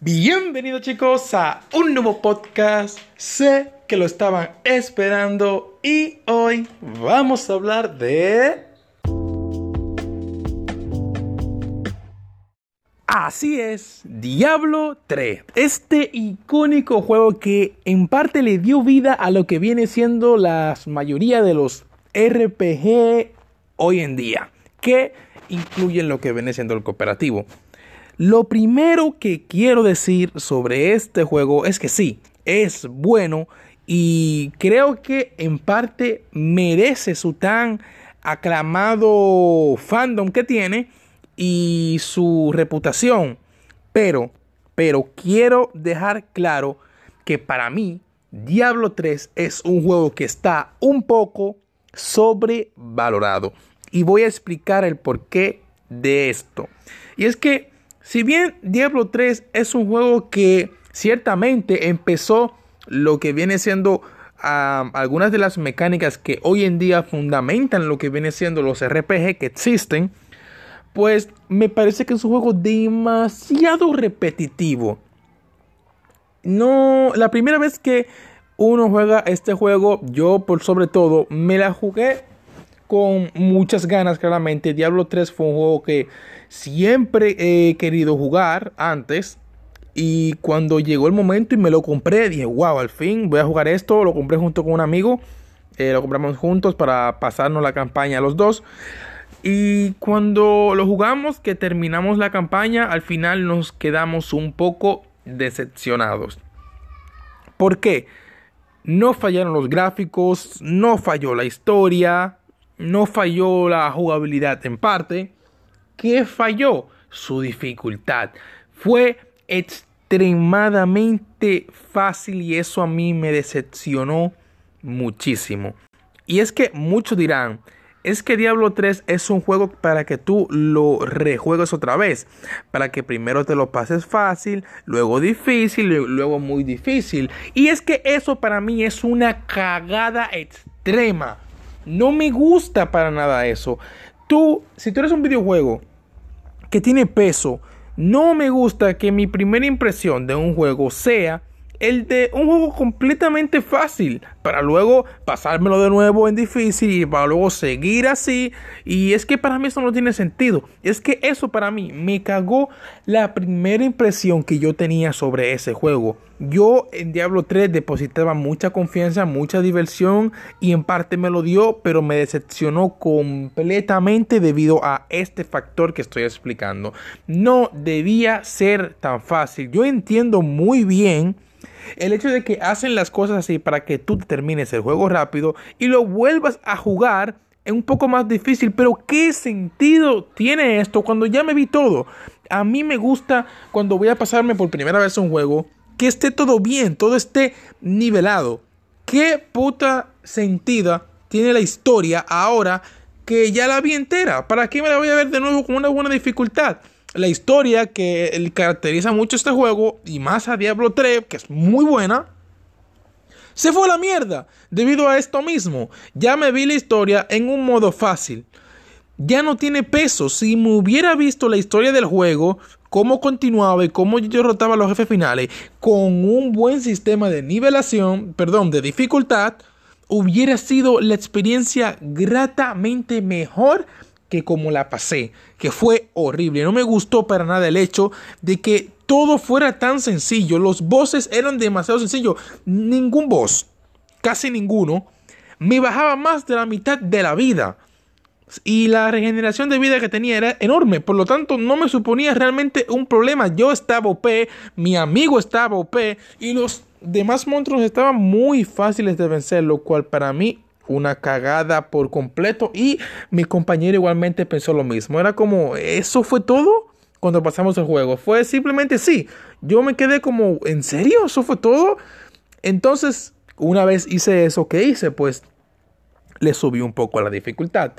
Bienvenidos chicos a un nuevo podcast. Sé que lo estaban esperando y hoy vamos a hablar de... Así es, Diablo 3. Este icónico juego que en parte le dio vida a lo que viene siendo la mayoría de los RPG hoy en día, que incluyen lo que viene siendo el cooperativo. Lo primero que quiero decir sobre este juego es que sí, es bueno y creo que en parte merece su tan aclamado fandom que tiene y su reputación. Pero, pero quiero dejar claro que para mí Diablo 3 es un juego que está un poco sobrevalorado. Y voy a explicar el porqué de esto. Y es que si bien Diablo 3 es un juego que ciertamente empezó lo que viene siendo algunas de las mecánicas que hoy en día fundamentan lo que viene siendo los RPG que existen, pues me parece que es un juego demasiado repetitivo. No, la primera vez que uno juega este juego, yo por sobre todo me la jugué con muchas ganas, claramente. Diablo 3 fue un juego que siempre he querido jugar antes. Y cuando llegó el momento y me lo compré, dije, wow, al fin voy a jugar esto. Lo compré junto con un amigo. Eh, lo compramos juntos para pasarnos la campaña los dos. Y cuando lo jugamos, que terminamos la campaña, al final nos quedamos un poco decepcionados. ¿Por qué? No fallaron los gráficos, no falló la historia, no falló la jugabilidad en parte. ¿Qué falló? Su dificultad. Fue extremadamente fácil y eso a mí me decepcionó muchísimo. Y es que muchos dirán, es que Diablo 3 es un juego para que tú lo rejuegues otra vez, para que primero te lo pases fácil, luego difícil, luego muy difícil. Y es que eso para mí es una cagada extrema. No me gusta para nada eso. Tú, si tú eres un videojuego que tiene peso, no me gusta que mi primera impresión de un juego sea el de un juego completamente fácil para luego pasármelo de nuevo en difícil y para luego seguir así. Y es que para mí eso no tiene sentido. Es que eso para mí me cagó la primera impresión que yo tenía sobre ese juego. Yo en Diablo 3 depositaba mucha confianza, mucha diversión y en parte me lo dio, pero me decepcionó completamente debido a este factor que estoy explicando. No debía ser tan fácil. Yo entiendo muy bien el hecho de que hacen las cosas así para que tú termines el juego rápido y lo vuelvas a jugar es un poco más difícil, pero ¿qué sentido tiene esto cuando ya me vi todo? A mí me gusta cuando voy a pasarme por primera vez un juego que esté todo bien, todo esté nivelado. ¿Qué puta sentido tiene la historia ahora que ya la vi entera? ¿Para qué me la voy a ver de nuevo con una buena dificultad? La historia que caracteriza mucho este juego y más a Diablo 3, que es muy buena, se fue a la mierda debido a esto mismo. Ya me vi la historia en un modo fácil. Ya no tiene peso. Si me hubiera visto la historia del juego, cómo continuaba y cómo yo derrotaba a los jefes finales con un buen sistema de nivelación, perdón, de dificultad, hubiera sido la experiencia gratamente mejor que como la pasé, que fue horrible. No me gustó para nada el hecho de que todo fuera tan sencillo. Los bosses eran demasiado sencillos. Ningún boss, casi ninguno, me bajaba más de la mitad de la vida. Y la regeneración de vida que tenía era enorme. Por lo tanto, no me suponía realmente un problema. Yo estaba OP, mi amigo estaba OP y los demás monstruos estaban muy fáciles de vencer, lo cual para mí una cagada por completo y mi compañero igualmente pensó lo mismo. Era como, ¿eso fue todo? Cuando pasamos el juego. Fue simplemente sí. Yo me quedé como, ¿en serio? ¿Eso fue todo? Entonces, una vez hice eso que hice, pues le subí un poco a la dificultad.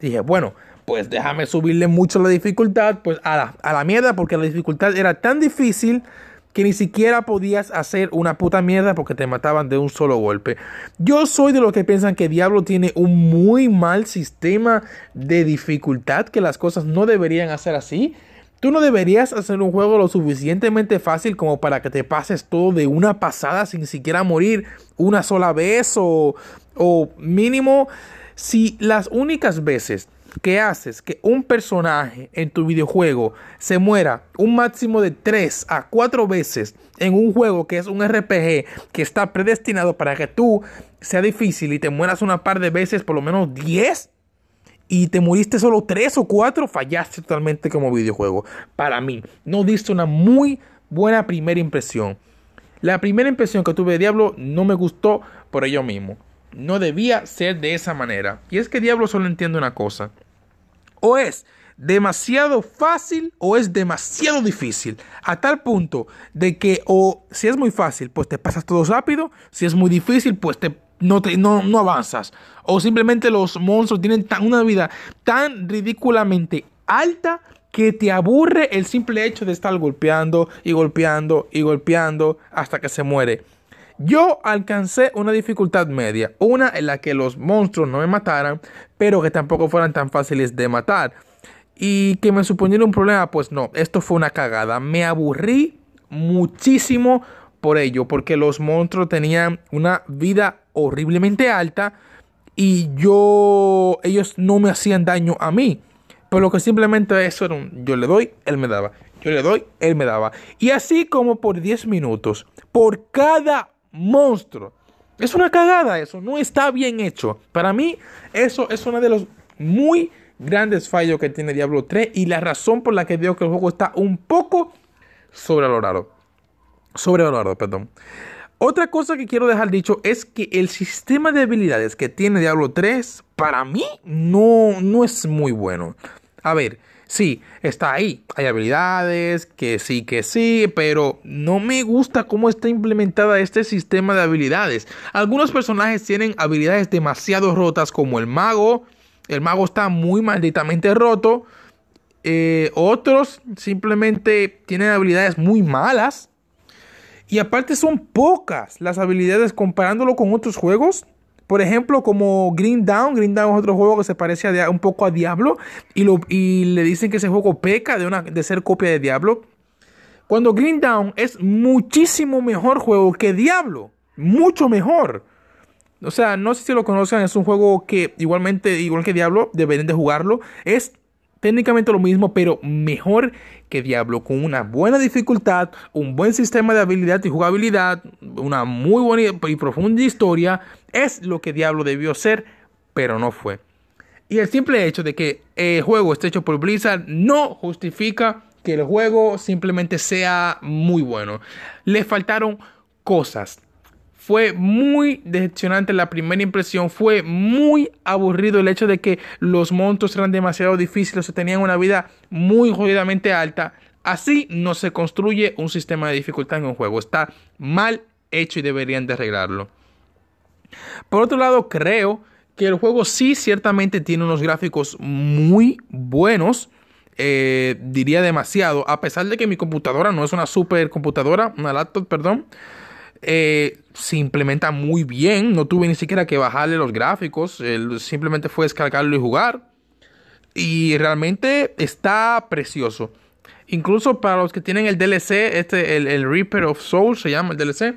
Dije, bueno, pues déjame subirle mucho la dificultad, pues a la, a la mierda, porque la dificultad era tan difícil que ni siquiera podías hacer una puta mierda porque te mataban de un solo golpe. Yo soy de los que piensan que Diablo tiene un muy mal sistema de dificultad, que las cosas no deberían hacer así, Tú no deberías hacer un juego lo suficientemente fácil como para que te pases todo de una pasada sin siquiera morir una sola vez o, o mínimo si las únicas veces que haces que un personaje en tu videojuego se muera un máximo de 3 a 4 veces en un juego que es un RPG que está predestinado para que tú sea difícil y te mueras una par de veces, por lo menos 10, y te muriste solo tres o cuatro, fallaste totalmente como videojuego. Para mí, no diste una muy buena primera impresión. La primera impresión que tuve de Diablo no me gustó por ello mismo. No debía ser de esa manera. Y es que Diablo solo entiende una cosa. O es demasiado fácil o es demasiado difícil. A tal punto de que o si es muy fácil, pues te pasas todo rápido. Si es muy difícil, pues te no, te, no, no avanzas. O simplemente los monstruos tienen una vida tan ridículamente alta que te aburre el simple hecho de estar golpeando y golpeando y golpeando hasta que se muere. Yo alcancé una dificultad media, una en la que los monstruos no me mataran, pero que tampoco fueran tan fáciles de matar. Y que me suponiera un problema, pues no, esto fue una cagada. Me aburrí muchísimo por ello, porque los monstruos tenían una vida horriblemente alta y yo, ellos no me hacían daño a mí. Por lo que simplemente eso era un, yo le doy, él me daba. Yo le doy, él me daba. Y así como por 10 minutos, por cada monstruo. Es una cagada eso, no está bien hecho. Para mí, eso es uno de los muy grandes fallos que tiene Diablo 3 y la razón por la que digo que el juego está un poco sobrevalorado. Sobrevalorado, perdón. Otra cosa que quiero dejar dicho es que el sistema de habilidades que tiene Diablo 3 para mí no, no es muy bueno. A ver, sí, está ahí. Hay habilidades que sí, que sí, pero no me gusta cómo está implementada este sistema de habilidades. Algunos personajes tienen habilidades demasiado rotas como el mago. El mago está muy malditamente roto. Eh, otros simplemente tienen habilidades muy malas. Y aparte son pocas las habilidades comparándolo con otros juegos. Por ejemplo, como Green Down. Green Down es otro juego que se parece a, un poco a Diablo. Y, le dicen que ese juego peca de, una, de ser copia de Diablo. Cuando Green Down es muchísimo mejor juego que Diablo. Mucho mejor. O sea, no sé si lo conocen, es un juego que igualmente, igual que Diablo, deberían de jugarlo. Es técnicamente lo mismo, pero mejor que Diablo, con una buena dificultad, un buen sistema de habilidad y jugabilidad, una muy buena y profunda historia, es lo que Diablo debió ser, pero no fue. Y el simple hecho de que el juego esté hecho por Blizzard no justifica que el juego simplemente sea muy bueno. Le faltaron cosas fue muy decepcionante la primera impresión. Fue muy aburrido el hecho de que los montos eran demasiado difíciles o tenían una vida muy jodidamente alta. Así no se construye un sistema de dificultad en un juego. Está mal hecho y deberían de arreglarlo. Por otro lado, creo que el juego sí ciertamente tiene unos gráficos muy buenos. Eh, diría demasiado. A pesar de que mi computadora no es una super computadora, una laptop, perdón. Eh, se implementa muy bien. No tuve ni siquiera que bajarle los gráficos. simplemente fue descargarlo y jugar. Y realmente está precioso. Incluso para los que tienen el DLC, este, el, Reaper of Souls se llama el DLC.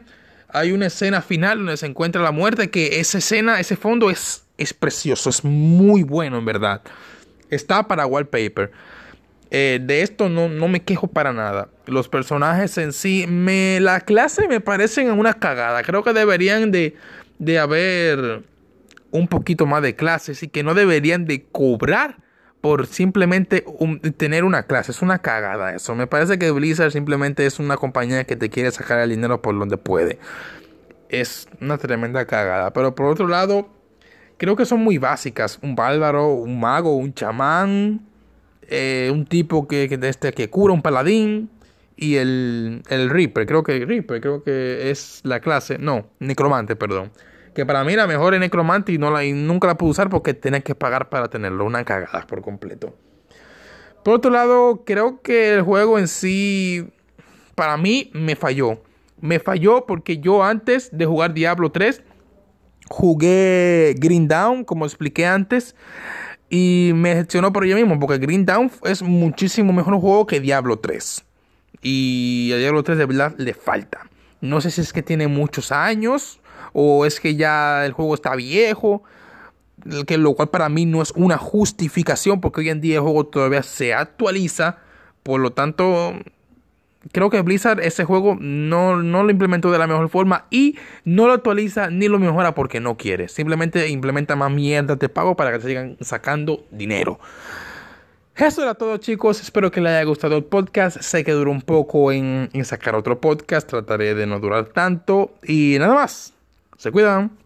Hay una escena final donde se encuentra la muerte. Que esa escena, ese fondo es, es precioso. Es muy bueno, en verdad. Está para wallpaper. Eh, de esto no, no, me quejo para nada. Los personajes en sí, me, la clase me parecen una cagada. Creo que deberían de, de haber un poquito más de clases y que no deberían de cobrar por simplemente tener una clase. Es una cagada eso. Me parece que Blizzard simplemente es una compañía que te quiere sacar el dinero por donde puede. Es una tremenda cagada. Pero por otro lado, creo que son muy básicas. Un bárbaro, un mago, un chamán eh, un tipo que, este, que cura un paladín y el, el Reaper, creo que creo que es la clase, no, Necromante, perdón. Que para mí la mejor es Necromante y, no la, y nunca la pude usar porque tenía que pagar para tenerlo, una cagada por completo. Por otro lado, creo que el juego en sí, para mí, me falló. Me falló porque yo antes de jugar Diablo 3, jugué Green Down, como expliqué antes. Y me decepcionó por ello mismo, porque Green Down es muchísimo mejor juego que Diablo 3. Y a Diablo 3 de verdad le falta. No sé si es que tiene muchos años o es que ya el juego está viejo. Que lo cual para mí no es una justificación porque hoy en día el juego todavía se actualiza. Por lo tanto, creo que Blizzard ese juego no, no, lo implementó de la mejor forma y no lo actualiza ni lo mejora porque no quiere. Simplemente implementa más mierda de pago para que se sigan sacando dinero. Eso era todo chicos, espero que les haya gustado el podcast, sé que duró un poco en, en sacar otro podcast, trataré de no durar tanto y nada más, se cuidan.